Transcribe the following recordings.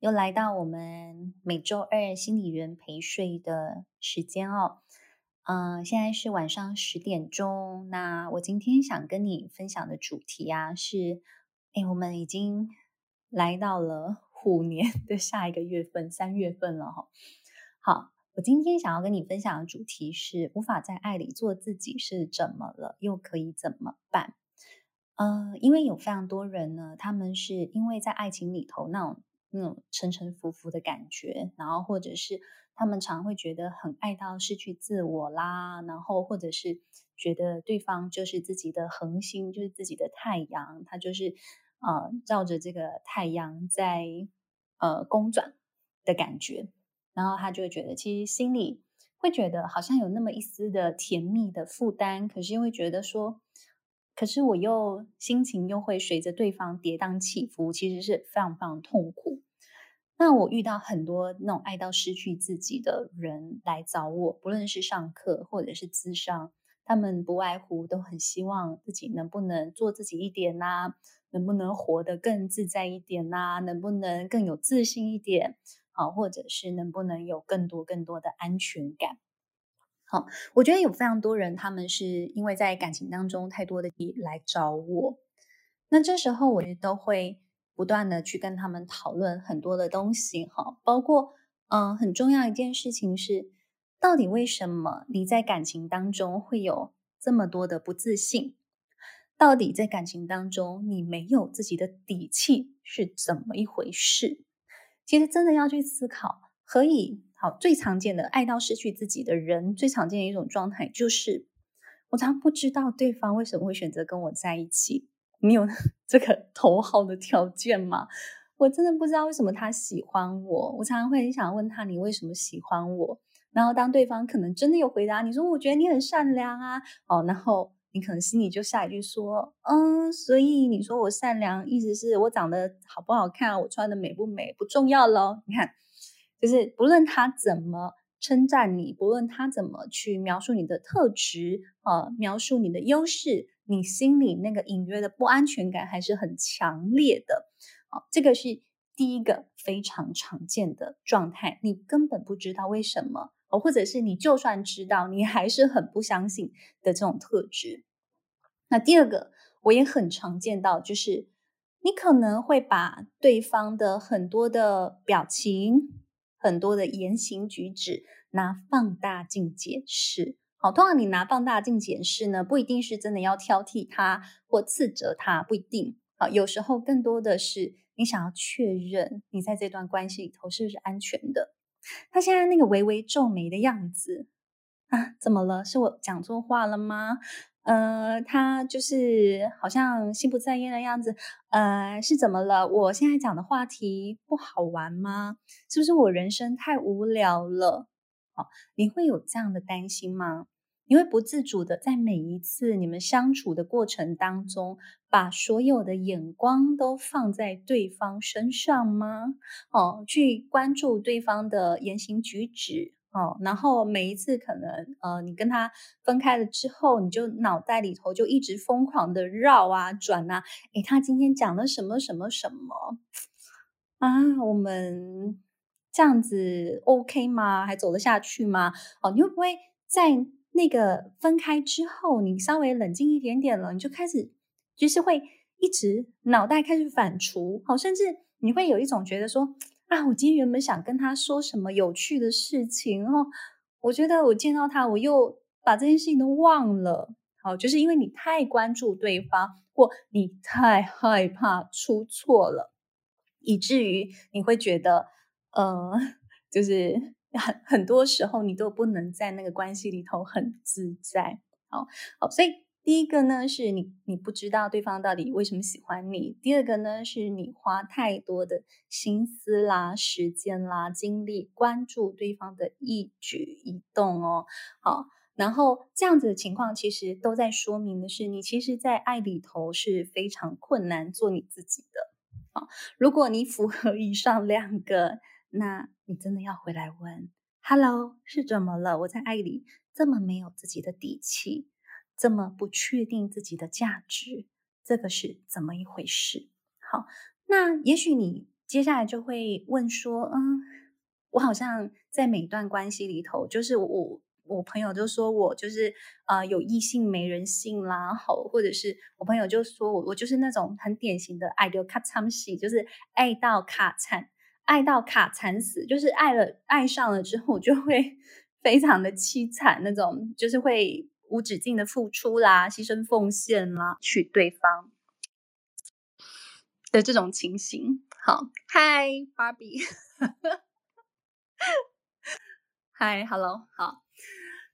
又来到我们每周二心理人陪睡的时间哦。嗯、现在是晚上十点钟。那我今天想跟你分享的主题啊，是，哎，我们已经来到了虎年 的下一个月份，三月份了哈。好，我今天想要跟你分享的主题是：无法在爱里做自己是怎么了？又可以怎么办？呃，因为有非常多人呢，他们是因为在爱情里头那种。那种沉沉浮浮的感觉，然后或者是他们常会觉得很爱到失去自我啦，然后或者是觉得对方就是自己的恒星，就是自己的太阳，他就是呃照着这个太阳在呃公转的感觉，然后他就会觉得其实心里会觉得好像有那么一丝的甜蜜的负担，可是又会觉得说。可是我又心情又会随着对方跌宕起伏，其实是非常非常痛苦。那我遇到很多那种爱到失去自己的人来找我，不论是上课或者是咨商，他们不外乎都很希望自己能不能做自己一点呐、啊，能不能活得更自在一点呐、啊，能不能更有自信一点，好，或者是能不能有更多更多的安全感。好，我觉得有非常多人，他们是因为在感情当中太多的来找我，那这时候我都会不断的去跟他们讨论很多的东西，哈，包括嗯，很重要一件事情是，到底为什么你在感情当中会有这么多的不自信？到底在感情当中你没有自己的底气是怎么一回事？其实真的要去思考，可以。好，最常见的爱到失去自己的人，最常见的一种状态就是，我常常不知道对方为什么会选择跟我在一起。你有 这个头号的条件吗？我真的不知道为什么他喜欢我。我常常会很想问他，你为什么喜欢我？然后当对方可能真的有回答你说，我觉得你很善良啊，哦，然后你可能心里就下一句说，嗯，所以你说我善良，意思是我长得好不好看，我穿的美不美不重要咯。你看。就是不论他怎么称赞你，不论他怎么去描述你的特质、呃，描述你的优势，你心里那个隐约的不安全感还是很强烈的啊、呃。这个是第一个非常常见的状态，你根本不知道为什么，哦，或者是你就算知道，你还是很不相信的这种特质。那第二个我也很常见到，就是你可能会把对方的很多的表情。很多的言行举止拿放大镜检视，好，通常你拿放大镜检视呢，不一定是真的要挑剔他或斥责他，不一定，好，有时候更多的是你想要确认你在这段关系里头是不是安全的。他现在那个微微皱眉的样子啊，怎么了？是我讲错话了吗？呃，他就是好像心不在焉的样子，呃，是怎么了？我现在讲的话题不好玩吗？是不是我人生太无聊了？好，你会有这样的担心吗？你会不自主的在每一次你们相处的过程当中，把所有的眼光都放在对方身上吗？哦，去关注对方的言行举止。哦，然后每一次可能呃，你跟他分开了之后，你就脑袋里头就一直疯狂的绕啊转啊，诶，他今天讲了什么什么什么啊？我们这样子 OK 吗？还走得下去吗？哦，你会不会在那个分开之后，你稍微冷静一点点了，你就开始就是会一直脑袋开始反刍，好，甚至你会有一种觉得说。啊，我今天原本想跟他说什么有趣的事情哦，我觉得我见到他，我又把这件事情都忘了。好，就是因为你太关注对方，或你太害怕出错了，以至于你会觉得，呃，就是很很多时候你都不能在那个关系里头很自在。好，好，所以。第一个呢，是你你不知道对方到底为什么喜欢你；第二个呢，是你花太多的心思啦、时间啦、精力关注对方的一举一动哦。好，然后这样子的情况，其实都在说明的是，你其实，在爱里头是非常困难做你自己的。好，如果你符合以上两个，那你真的要回来问：Hello，是怎么了？我在爱里这么没有自己的底气。这么不确定自己的价值，这个是怎么一回事？好，那也许你接下来就会问说，嗯，我好像在每段关系里头，就是我我朋友就说我就是呃有异性没人性啦，好，或者是我朋友就说我我就是那种很典型的爱到卡惨死，就是爱到卡惨，爱到卡惨死，就是爱了爱上了之后就会 非常的凄惨那种，就是会无止境的付出啦，牺牲奉献啦，娶对方的这种情形。好，嗨，Barbie，嗨，Hello，好。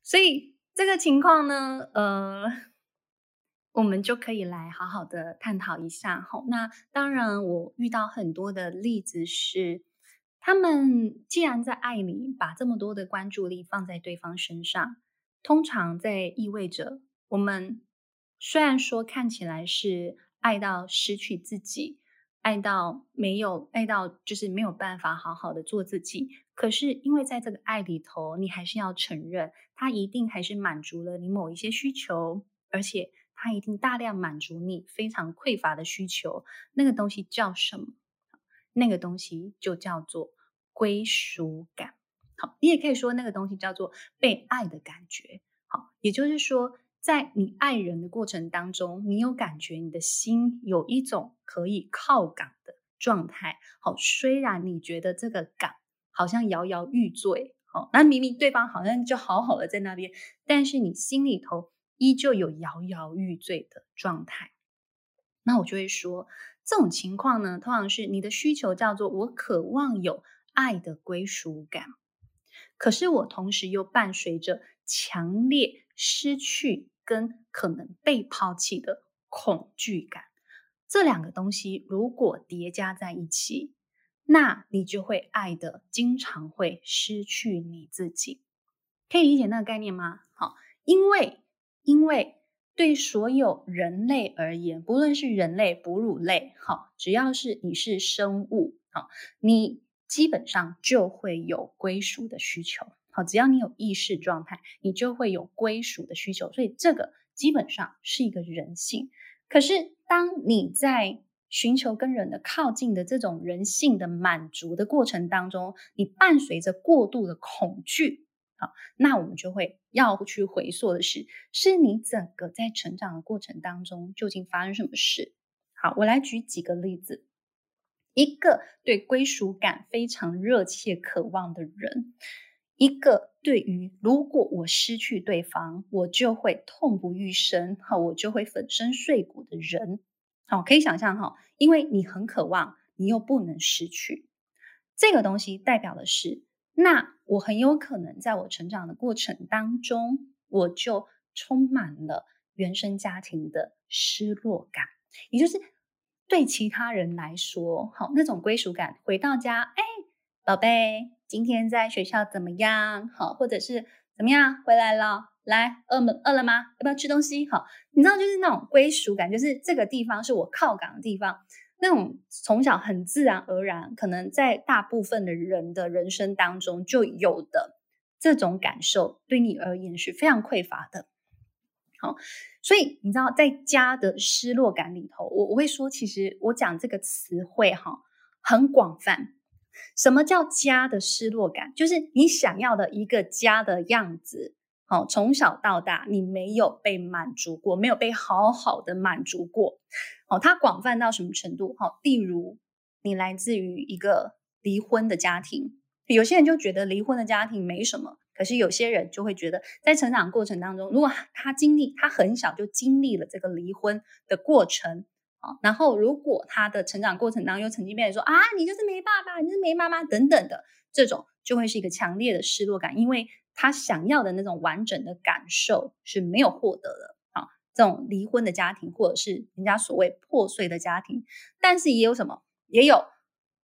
所以这个情况呢，呃，我们就可以来好好的探讨一下。好，那当然，我遇到很多的例子是，他们既然在爱里把这么多的关注力放在对方身上，通常在意味着我们虽然说看起来是爱到失去自己。爱到没有爱到，就是没有办法好好的做自己。可是因为在这个爱里头，你还是要承认，他一定还是满足了你某一些需求，而且他一定大量满足你非常匮乏的需求。那个东西叫什么？那个东西就叫做归属感。好，你也可以说那个东西叫做被爱的感觉。好，也就是说。在你爱人的过程当中，你有感觉你的心有一种可以靠港的状态。好，虽然你觉得这个港好像摇摇欲坠，好，那明明对方好像就好好的在那边，但是你心里头依旧有摇摇欲坠的状态。那我就会说，这种情况呢，通常是你的需求叫做我渴望有爱的归属感，可是我同时又伴随着强烈失去。跟可能被抛弃的恐惧感，这两个东西如果叠加在一起，那你就会爱的经常会失去你自己。可以理解那个概念吗？好，因为因为对所有人类而言，不论是人类、哺乳类，好，只要是你是生物，好，你基本上就会有归属的需求。好，只要你有意识状态，你就会有归属的需求，所以这个基本上是一个人性。可是，当你在寻求跟人的靠近的这种人性的满足的过程当中，你伴随着过度的恐惧，好，那我们就会要去回溯的是，是你整个在成长的过程当中究竟发生什么事？好，我来举几个例子。一个对归属感非常热切渴望的人。一个对于如果我失去对方，我就会痛不欲生，哈，我就会粉身碎骨的人，好，可以想象哈，因为你很渴望，你又不能失去这个东西，代表的是，那我很有可能在我成长的过程当中，我就充满了原生家庭的失落感，也就是对其他人来说，好，那种归属感，回到家，哎，宝贝。今天在学校怎么样？好，或者是怎么样？回来了，来，饿吗？饿了吗？要不要吃东西？好，你知道，就是那种归属感，就是这个地方是我靠港的地方，那种从小很自然而然，可能在大部分的人的人生当中就有的这种感受，对你而言是非常匮乏的。好，所以你知道，在家的失落感里头，我我会说，其实我讲这个词汇哈，很广泛。什么叫家的失落感？就是你想要的一个家的样子，好，从小到大你没有被满足过，没有被好好的满足过，好，它广泛到什么程度？好，例如你来自于一个离婚的家庭，有些人就觉得离婚的家庭没什么，可是有些人就会觉得，在成长过程当中，如果他经历，他很小就经历了这个离婚的过程啊。然后，如果他的成长过程当中又曾经被人说啊，你就是没爸爸，你就是没妈妈等等的，这种就会是一个强烈的失落感，因为他想要的那种完整的感受是没有获得的啊。这种离婚的家庭，或者是人家所谓破碎的家庭，但是也有什么，也有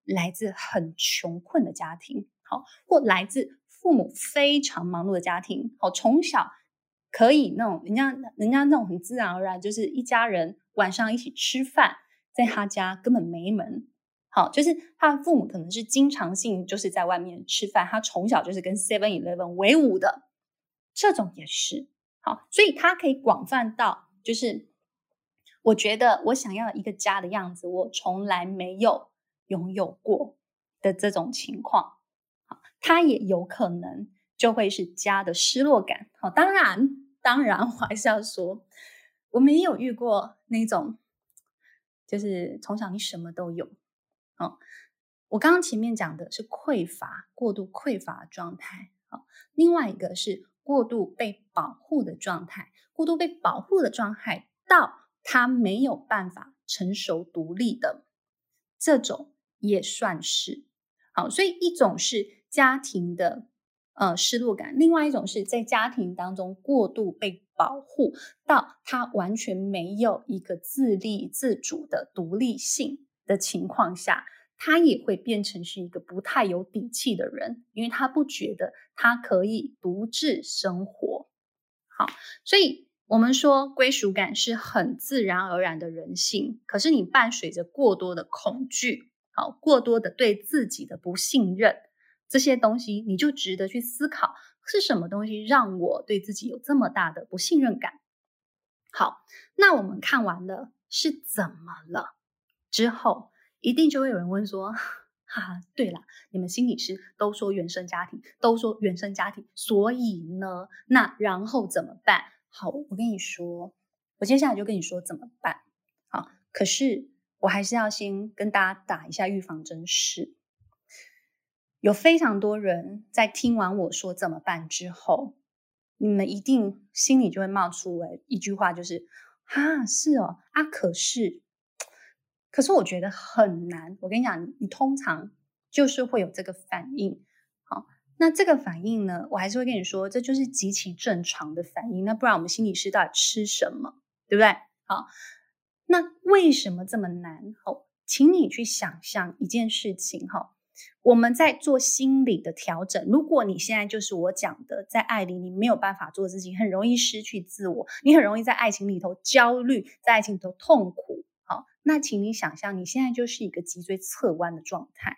来自很穷困的家庭，好，或来自父母非常忙碌的家庭，好，从小可以那种人家人家那种很自然而然就是一家人。晚上一起吃饭，在他家根本没门。好，就是他的父母可能是经常性就是在外面吃饭，他从小就是跟 Seven Eleven 为伍的，这种也是好，所以他可以广泛到，就是我觉得我想要一个家的样子，我从来没有拥有过的这种情况，它也有可能就会是家的失落感。好，当然，当然，我还是要说，我们也有遇过那种，就是从小你什么都有，哦，我刚刚前面讲的是匮乏、过度匮乏的状态，好，另外一个是过度被保护的状态，过度被保护的状态到他没有办法成熟独立的这种也算是。好，所以一种是家庭的呃失落感，另外一种是在家庭当中过度被保护到他完全没有一个自立自主的独立性的情况下，他也会变成是一个不太有底气的人，因为他不觉得他可以独自生活。好，所以。我们说归属感是很自然而然的人性，可是你伴随着过多的恐惧，好，过多的对自己的不信任，这些东西你就值得去思考，是什么东西让我对自己有这么大的不信任感？好，那我们看完了是怎么了之后，一定就会有人问说，哈哈，对了，你们心理师都说原生家庭，都说原生家庭，所以呢，那然后怎么办？好，我跟你说，我接下来就跟你说怎么办。好，可是我还是要先跟大家打一下预防针，是有非常多人在听完我说怎么办之后，你们一定心里就会冒出来一句话，就是啊，是哦，啊，可是，可是我觉得很难。我跟你讲，你通常就是会有这个反应。好那这个反应呢，我还是会跟你说，这就是极其正常的反应。那不然我们心理师到底吃什么，对不对？好，那为什么这么难？好，请你去想象一件事情哈，我们在做心理的调整。如果你现在就是我讲的，在爱里你没有办法做自己，很容易失去自我，你很容易在爱情里头焦虑，在爱情里头痛苦。好，那请你想象你现在就是一个脊椎侧弯的状态。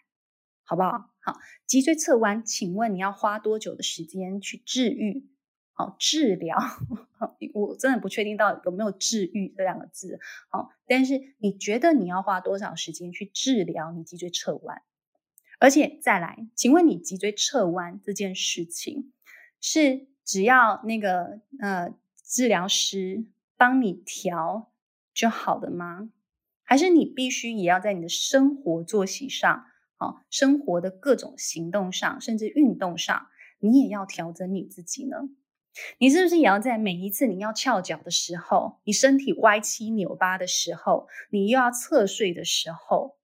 好不好？好，脊椎侧弯，请问你要花多久的时间去治愈？好，治疗，我真的不确定到有没有治愈这两个字。好，但是你觉得你要花多少时间去治疗你脊椎侧弯？而且再来，请问你脊椎侧弯这件事情是只要那个呃治疗师帮你调就好的吗？还是你必须也要在你的生活作息上？好，生活的各种行动上，甚至运动上，你也要调整你自己呢。你是不是也要在每一次你要翘脚的时候，你身体歪七扭八的时候，你又要侧睡的时候，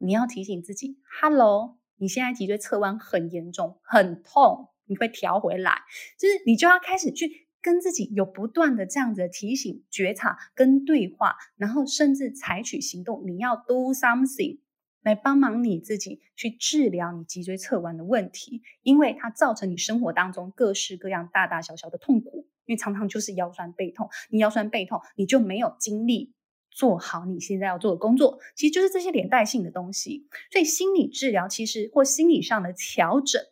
你要提醒自己：“Hello，你现在脊椎侧弯很严重，很痛，你会调回来。”就是你就要开始去跟自己有不断的这样子的提醒、觉察跟对话，然后甚至采取行动。你要 do something。来帮忙你自己去治疗你脊椎侧弯的问题，因为它造成你生活当中各式各样大大小小的痛苦，因为常常就是腰酸背痛，你腰酸背痛，你就没有精力做好你现在要做的工作，其实就是这些连带性的东西。所以心理治疗其实或心理上的调整，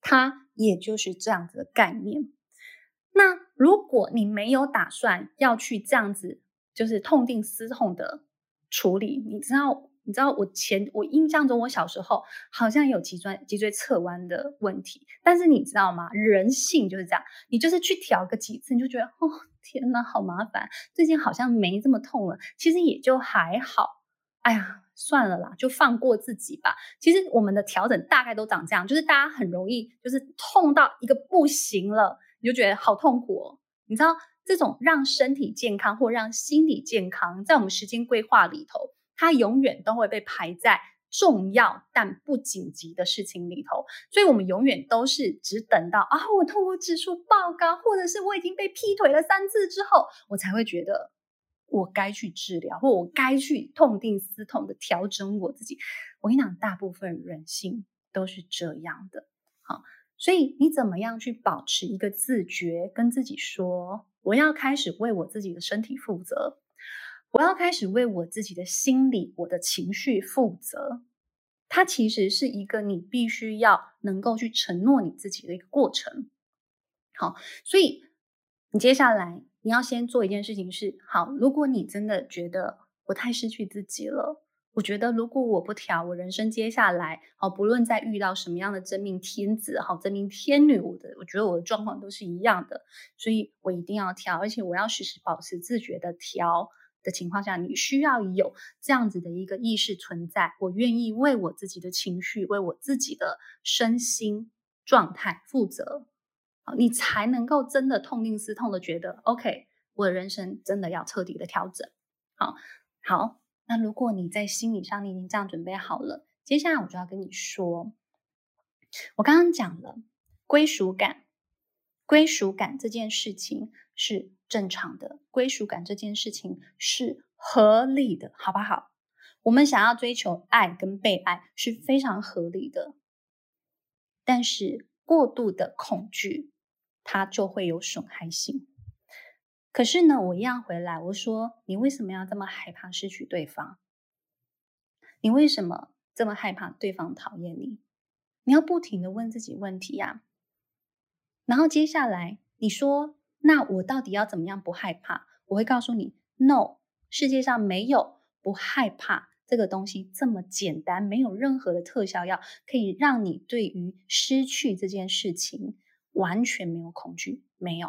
它也就是这样子的概念。那如果你没有打算要去这样子，就是痛定思痛的处理，你知道。你知道我前我印象中，我小时候好像有脊椎脊椎侧弯的问题，但是你知道吗？人性就是这样，你就是去调个几次，你就觉得哦天哪，好麻烦，最近好像没这么痛了，其实也就还好。哎呀，算了啦，就放过自己吧。其实我们的调整大概都长这样，就是大家很容易就是痛到一个不行了，你就觉得好痛苦哦。你知道这种让身体健康或让心理健康，在我们时间规划里头。它永远都会被排在重要但不紧急的事情里头，所以我们永远都是只等到啊，我痛苦指数爆高，或者是我已经被劈腿了三次之后，我才会觉得我该去治疗，或我该去痛定思痛的调整我自己。我跟你讲，大部分人性都是这样的。好，所以你怎么样去保持一个自觉，跟自己说，我要开始为我自己的身体负责。我要开始为我自己的心理、我的情绪负责。它其实是一个你必须要能够去承诺你自己的一个过程。好，所以你接下来你要先做一件事情是：好，如果你真的觉得我太失去自己了，我觉得，如果我不调，我人生接下来，好，不论再遇到什么样的真命天子，好，真命天女，我的，我觉得我的状况都是一样的，所以我一定要调，而且我要时时保持自觉的调的情况下，你需要有这样子的一个意识存在，我愿意为我自己的情绪，为我自己的身心状态负责，好，你才能够真的痛定思痛的觉得，OK，我的人生真的要彻底的调整，好，好。那如果你在心理上你已经这样准备好了，接下来我就要跟你说，我刚刚讲了归属感，归属感这件事情是正常的，归属感这件事情是合理的，好不好？我们想要追求爱跟被爱是非常合理的，但是过度的恐惧，它就会有损害性。可是呢，我一样回来，我说你为什么要这么害怕失去对方？你为什么这么害怕对方讨厌你？你要不停的问自己问题呀。然后接下来你说，那我到底要怎么样不害怕？我会告诉你，No，世界上没有不害怕这个东西这么简单，没有任何的特效药可以让你对于失去这件事情完全没有恐惧，没有。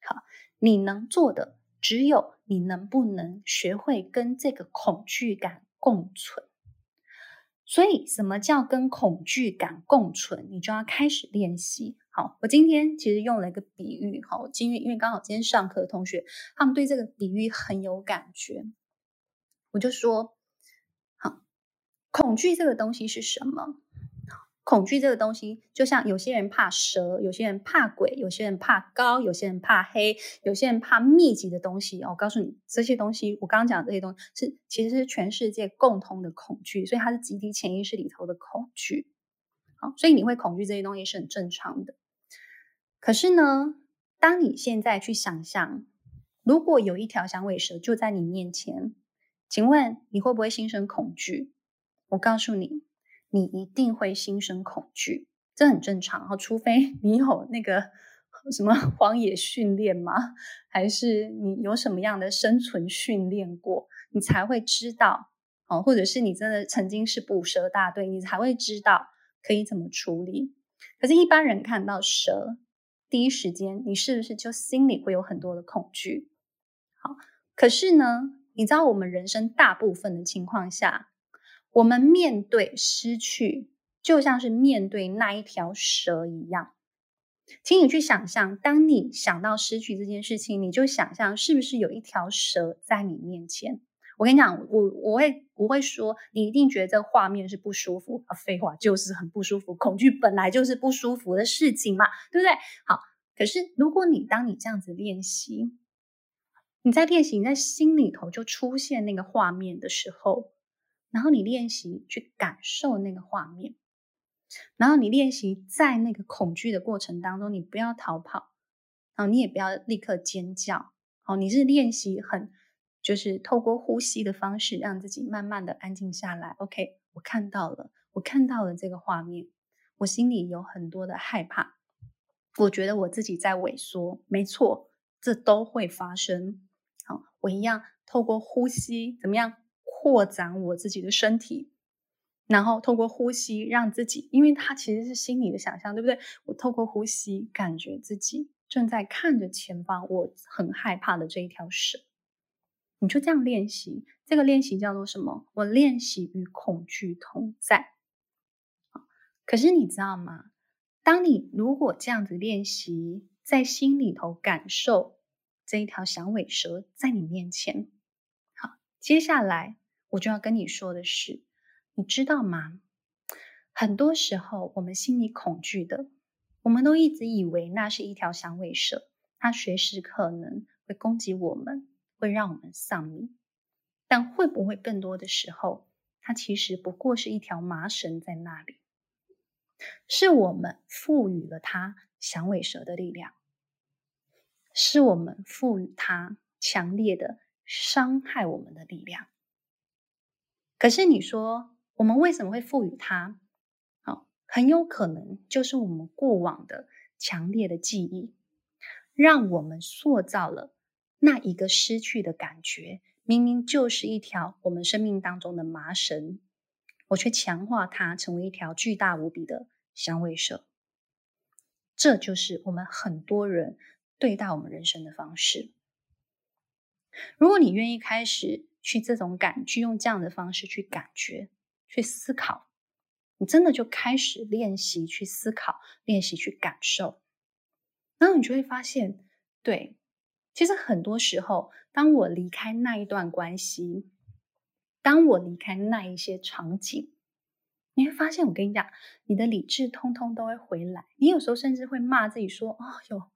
好。你能做的只有你能不能学会跟这个恐惧感共存。所以，什么叫跟恐惧感共存？你就要开始练习。好，我今天其实用了一个比喻。好，今天因为刚好今天上课的同学他们对这个比喻很有感觉，我就说：好，恐惧这个东西是什么？恐惧这个东西，就像有些人怕蛇，有些人怕鬼，有些人怕高，有些人怕黑，有些人怕密集的东西。我告诉你，这些东西，我刚刚讲这些东西，是其实是全世界共通的恐惧，所以它是集体潜意识里头的恐惧。好，所以你会恐惧这些东西是很正常的。可是呢，当你现在去想象，如果有一条响尾蛇就在你面前，请问你会不会心生恐惧？我告诉你。你一定会心生恐惧，这很正常。除非你有那个什么 荒野训练吗？还是你有什么样的生存训练过，你才会知道哦。或者是你真的曾经是捕蛇大队，你才会知道可以怎么处理。可是，一般人看到蛇，第一时间你是不是就心里会有很多的恐惧？好，可是呢，你知道我们人生大部分的情况下。我们面对失去，就像是面对那一条蛇一样。请你去想象，当你想到失去这件事情，你就想象是不是有一条蛇在你面前？我跟你讲，我我会我会说，你一定觉得这个画面是不舒服啊。废话，就是很不舒服。恐惧本来就是不舒服的事情嘛，对不对？好，可是如果你当你这样子练习，你在练习，你在心里头就出现那个画面的时候。然后你练习去感受那个画面，然后你练习在那个恐惧的过程当中，你不要逃跑，然后你也不要立刻尖叫，哦，你是练习很，就是透过呼吸的方式，让自己慢慢的安静下来。OK，我看到了，我看到了这个画面，我心里有很多的害怕，我觉得我自己在萎缩，没错，这都会发生。好，我一样透过呼吸，怎么样？扩展我自己的身体，然后透过呼吸让自己，因为它其实是心理的想象，对不对？我透过呼吸感觉自己正在看着前方，我很害怕的这一条蛇。你就这样练习，这个练习叫做什么？我练习与恐惧同在。可是你知道吗？当你如果这样子练习，在心里头感受这一条响尾蛇在你面前，好，接下来。我就要跟你说的是，你知道吗？很多时候，我们心里恐惧的，我们都一直以为那是一条响尾蛇，它随时可能会攻击我们，会让我们丧命。但会不会更多的时候，它其实不过是一条麻绳在那里，是我们赋予了它响尾蛇的力量，是我们赋予它强烈的伤害我们的力量。可是你说，我们为什么会赋予它？好，很有可能就是我们过往的强烈的记忆，让我们塑造了那一个失去的感觉，明明就是一条我们生命当中的麻绳，我却强化它成为一条巨大无比的香味蛇。这就是我们很多人对待我们人生的方式。如果你愿意开始去这种感，去用这样的方式去感觉、去思考，你真的就开始练习去思考、练习去感受，然后你就会发现，对，其实很多时候，当我离开那一段关系，当我离开那一些场景，你会发现，我跟你讲，你的理智通通都会回来。你有时候甚至会骂自己说：“哦哟，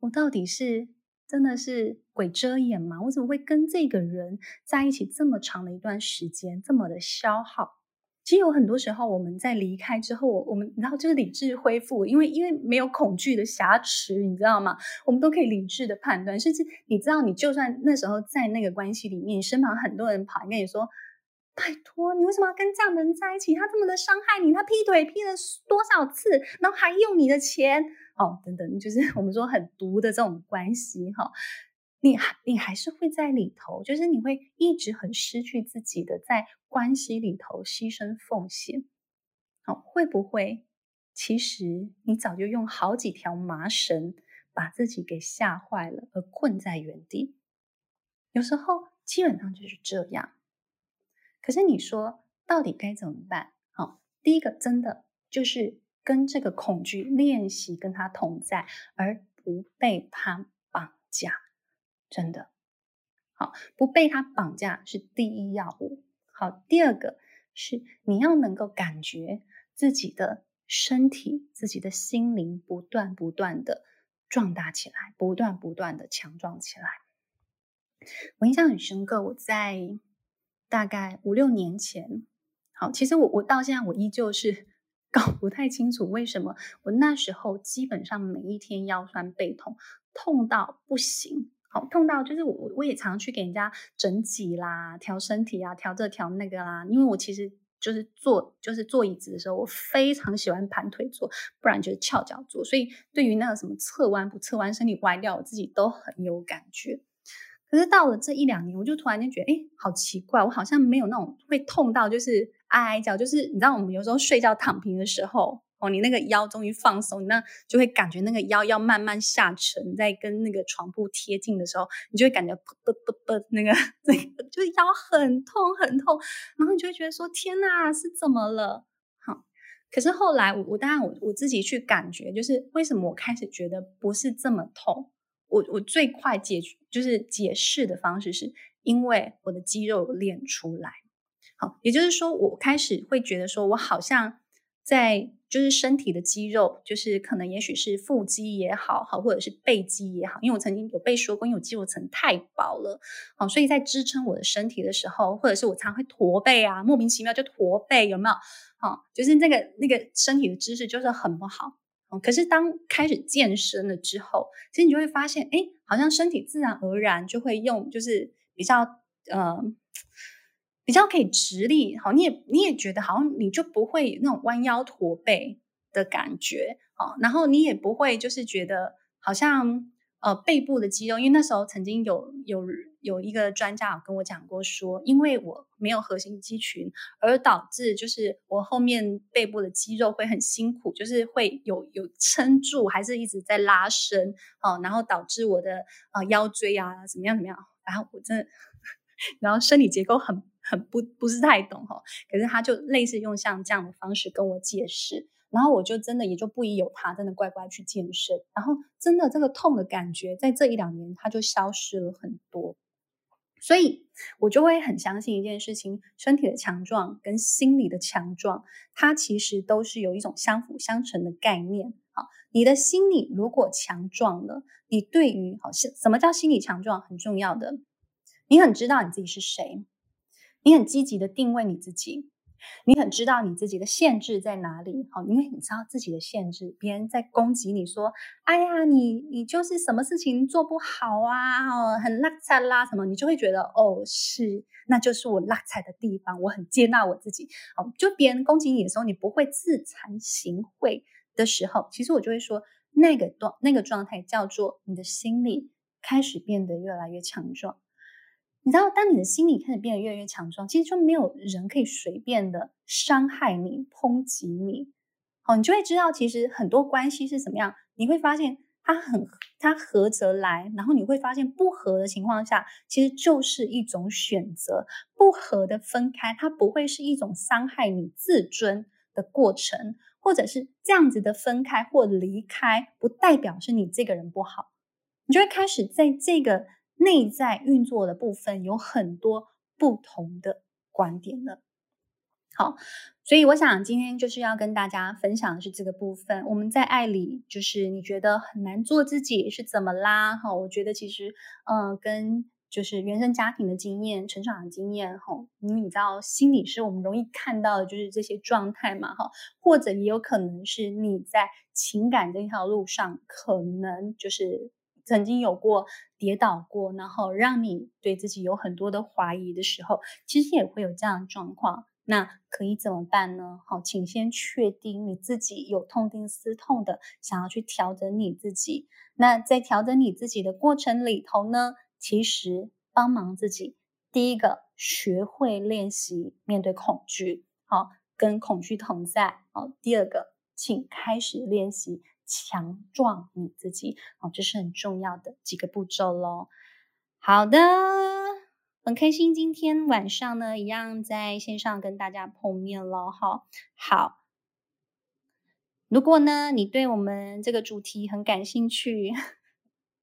我到底是……”真的是鬼遮眼吗？我怎么会跟这个人在一起这么长的一段时间，这么的消耗？其实有很多时候，我们在离开之后，我们然后就是理智恢复，因为因为没有恐惧的挟持，你知道吗？我们都可以理智的判断，甚至你知道，你就算那时候在那个关系里面，身旁很多人跑来跟你说：“拜托，你为什么要跟这样的人在一起？他这么的伤害你，他劈腿劈了多少次，然后还用你的钱。”哦，等等，就是 我们说很毒的这种关系哈，你还你还是会在里头，就是你会一直很失去自己的在关系里头牺牲奉献，好，会不会其实你早就用好几条麻绳把自己给吓坏了，而困在原地？有时候基本上就是这样。可是你说到底该怎么办？好，第一个真的就是。跟这个恐惧练习，跟他同在，而不被他绑架，真的好，不被他绑架是第一要务。好，第二个是你要能够感觉自己的身体、自己的心灵不断不断的壮大起来，不断不断的强壮起来。我印象很深刻，我在大概五六年前，好，其实我我到现在我依旧是。搞不太清楚为什么我那时候基本上每一天腰酸背痛，痛到不行，好痛到就是我我也常去给人家整脊啦、调身体啊、调这调那个啦。因为我其实就是坐就是坐椅子的时候，我非常喜欢盘腿坐，不然就是翘脚坐。所以对于那个什么侧弯不侧弯、身体歪掉，我自己都很有感觉。可是到了这一两年，我就突然间觉得，哎，好奇怪，我好像没有那种会痛到就是。挨挨脚，就是你知道，我们有时候睡觉躺平的时候，哦，你那个腰终于放松，你那就会感觉那个腰要慢慢下沉，在跟那个床铺贴近的时候，你就会感觉噗噗噗噗，那个那个就是腰很痛很痛，然后你就会觉得说天哪，是怎么了？好，可是后来我我当然我我自己去感觉，就是为什么我开始觉得不是这么痛？我我最快解就是解释的方式是因为我的肌肉练出来。也就是说，我开始会觉得说，我好像在就是身体的肌肉，就是可能也许是腹肌也好，好或者是背肌也好，因为我曾经有被说过，因为我肌肉层太薄了，好，所以在支撑我的身体的时候，或者是我常会驼背啊，莫名其妙就驼背，有没有？好，就是那个那个身体的姿势就是很不好。可是当开始健身了之后，其实你就会发现，哎，好像身体自然而然就会用，就是比较呃。比较可以直立，好，你也你也觉得好像你就不会那种弯腰驼背的感觉，好，然后你也不会就是觉得好像呃背部的肌肉，因为那时候曾经有有有一个专家有跟我讲过说，因为我没有核心肌群，而导致就是我后面背部的肌肉会很辛苦，就是会有有撑住，还是一直在拉伸，哦，然后导致我的呃腰椎啊怎么样怎么样，然后我真的，然后生理结构很。很不不是太懂哈，可是他就类似用像这样的方式跟我解释，然后我就真的也就不疑有他，真的乖乖去健身，然后真的这个痛的感觉在这一两年它就消失了很多，所以我就会很相信一件事情：身体的强壮跟心理的强壮，它其实都是有一种相辅相成的概念。好，你的心理如果强壮了，你对于好是什么叫心理强壮很重要的，你很知道你自己是谁。你很积极的定位你自己，你很知道你自己的限制在哪里，好，因为你知道自己的限制，别人在攻击你说，哎呀，你你就是什么事情做不好啊，哦，很落差啦什么，你就会觉得，哦，是，那就是我落差的地方，我很接纳我自己，哦，就别人攻击你的时候，你不会自惭形秽的时候，其实我就会说，那个状那个状态叫做你的心理开始变得越来越强壮。你知道，当你的心理开始变得越来越强壮，其实就没有人可以随便的伤害你、抨击你。好，你就会知道，其实很多关系是怎么样。你会发现。它很，它合则来，然后你会发现不合的情况下，其实就是一种选择。不合的分开，它不会是一种伤害你自尊的过程，或者是这样子的分开或离开，不代表是你这个人不好。你就会开始在这个内在运作的部分有很多不同的观点了。好，所以我想今天就是要跟大家分享的是这个部分。我们在爱里，就是你觉得很难做自己是怎么啦？哈，我觉得其实，呃，跟就是原生家庭的经验、成长的经验，哈，因为你知道心理是我们容易看到的就是这些状态嘛，哈，或者也有可能是你在情感这条路上，可能就是曾经有过跌倒过，然后让你对自己有很多的怀疑的时候，其实也会有这样的状况。那可以怎么办呢？好，请先确定你自己有痛定思痛的想要去调整你自己。那在调整你自己的过程里头呢，其实帮忙自己，第一个学会练习面对恐惧，好，跟恐惧同在。好，第二个，请开始练习强壮你自己。哦，这是很重要的几个步骤喽。好的。很开心今天晚上呢，一样在线上跟大家碰面了哈。好，如果呢你对我们这个主题很感兴趣，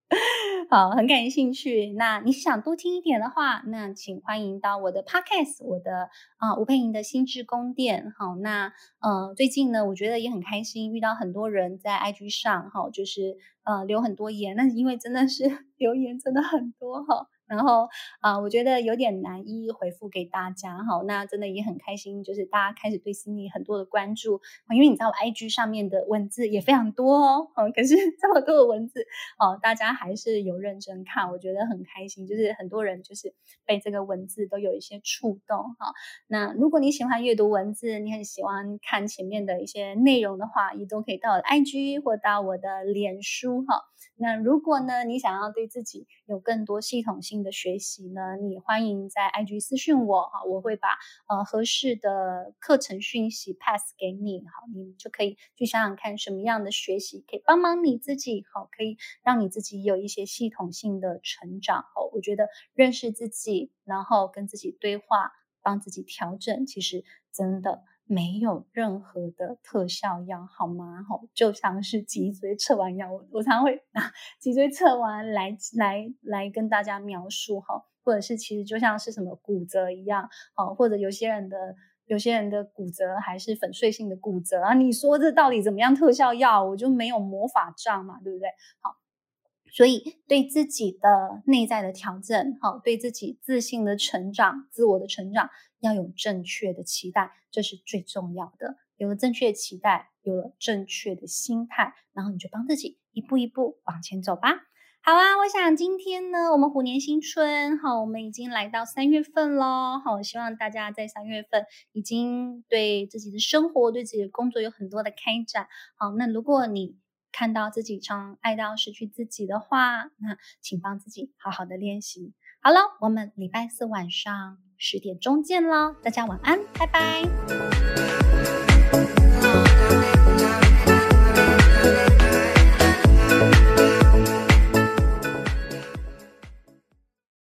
好，很感兴趣，那你想多听一点的话，那请欢迎到我的 Podcast，我的啊吴佩莹的心智宫殿。好，那呃最近呢，我觉得也很开心，遇到很多人在 IG 上，哈，就是呃留很多言，那因为真的是 留言真的很多哈。然后啊、我觉得有点难一一回复给大家哈。那真的也很开心，就是大家开始对心理很多的关注，因为你知道我 IG 上面的文字也非常多哦。可是 这么多的文字哦，大家还是有认真看，我觉得很开心。就是很多人就是被这个文字都有一些触动哈。那如果你喜欢阅读文字，你很喜欢看前面的一些内容的话，也都可以到我的 IG 或到我的脸书哈。那如果呢，你想要对自己有更多系统性的学习呢，你欢迎在 IG 私讯我哈，我会把呃合适的课程讯息 pass 给你，好，你就可以去想想看什么样的学习可以帮忙你自己，好，可以让你自己有一些系统性的成长，好，我觉得认识自己，然后跟自己对话，帮自己调整，其实真的。没有任何的特效药，好吗？吼，就像是脊椎侧弯药，我我常会拿脊椎侧弯来来来跟大家描述，哈，或者是其实就像是什么骨折一样，哦，或者有些人的有些人的骨折还是粉碎性的骨折啊，你说这到底怎么样？特效药我就没有魔法杖嘛，对不对？好。所以，对自己的内在的调整，好，对自己自信的成长、自我的成长，要有正确的期待，这是最重要的。有了正确的期待，有了正确的心态，然后你就帮自己一步一步往前走吧。好啊，我想今天呢，我们虎年新春，好，我们已经来到三月份喽，好，希望大家在三月份已经对自己的生活、对自己的工作有很多的开展。好，那如果你看到自己从爱到失去自己的话，那请帮自己好好的练习。好了，我们礼拜四晚上十点钟见了，大家晚安，拜拜。